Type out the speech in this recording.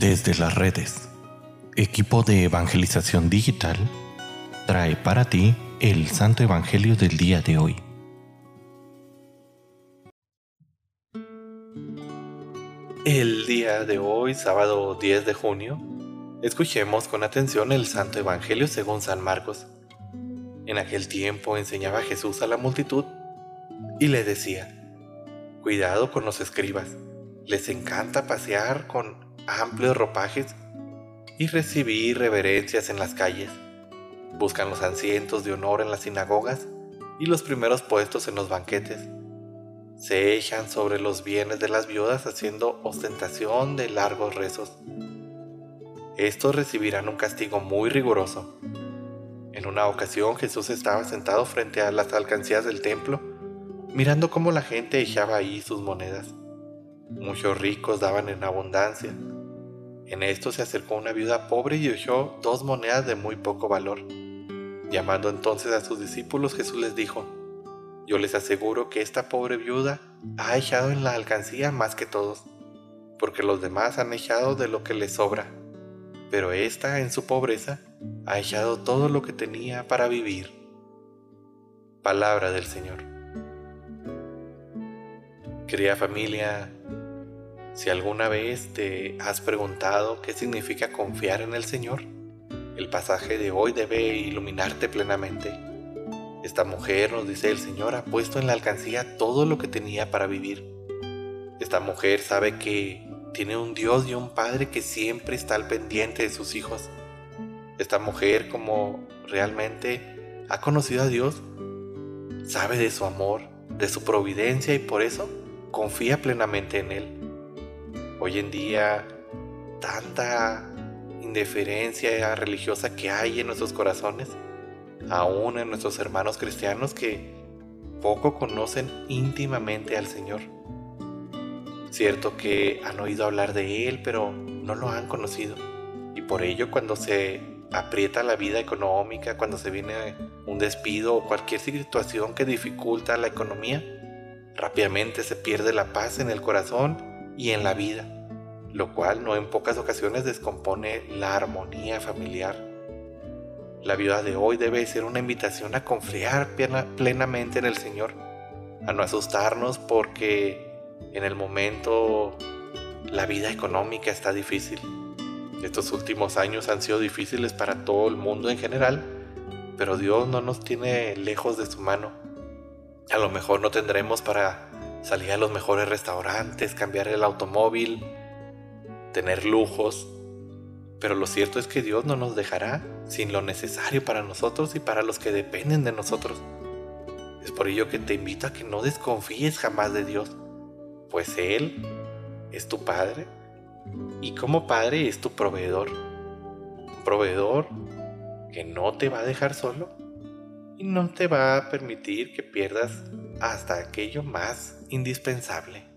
Desde las redes, equipo de evangelización digital trae para ti el Santo Evangelio del día de hoy. El día de hoy, sábado 10 de junio, escuchemos con atención el Santo Evangelio según San Marcos. En aquel tiempo enseñaba Jesús a la multitud y le decía, Cuidado con los escribas, les encanta pasear con amplios ropajes y recibir reverencias en las calles. Buscan los asientos de honor en las sinagogas y los primeros puestos en los banquetes. Se echan sobre los bienes de las viudas haciendo ostentación de largos rezos. Estos recibirán un castigo muy riguroso. En una ocasión Jesús estaba sentado frente a las alcancías del templo mirando cómo la gente echaba ahí sus monedas. Muchos ricos daban en abundancia. En esto se acercó una viuda pobre y echó dos monedas de muy poco valor. Llamando entonces a sus discípulos, Jesús les dijo, Yo les aseguro que esta pobre viuda ha echado en la alcancía más que todos, porque los demás han echado de lo que les sobra, pero esta en su pobreza ha echado todo lo que tenía para vivir. Palabra del Señor. Querida familia, si alguna vez te has preguntado qué significa confiar en el Señor, el pasaje de hoy debe iluminarte plenamente. Esta mujer, nos dice el Señor, ha puesto en la alcancía todo lo que tenía para vivir. Esta mujer sabe que tiene un Dios y un Padre que siempre está al pendiente de sus hijos. Esta mujer, como realmente ha conocido a Dios, sabe de su amor, de su providencia y por eso confía plenamente en Él. Hoy en día, tanta indiferencia religiosa que hay en nuestros corazones, aún en nuestros hermanos cristianos que poco conocen íntimamente al Señor. Cierto que han oído hablar de Él, pero no lo han conocido. Y por ello cuando se aprieta la vida económica, cuando se viene un despido o cualquier situación que dificulta la economía, Rápidamente se pierde la paz en el corazón y en la vida, lo cual no en pocas ocasiones descompone la armonía familiar. La vida de hoy debe ser una invitación a confiar plenamente en el Señor, a no asustarnos porque en el momento la vida económica está difícil. Estos últimos años han sido difíciles para todo el mundo en general, pero Dios no nos tiene lejos de su mano a lo mejor no tendremos para salir a los mejores restaurantes, cambiar el automóvil, tener lujos, pero lo cierto es que Dios no nos dejará sin lo necesario para nosotros y para los que dependen de nosotros. Es por ello que te invito a que no desconfíes jamás de Dios, pues Él es tu Padre y como Padre es tu proveedor. Un proveedor que no te va a dejar solo y no te va a permitir que pierdas hasta aquello más indispensable.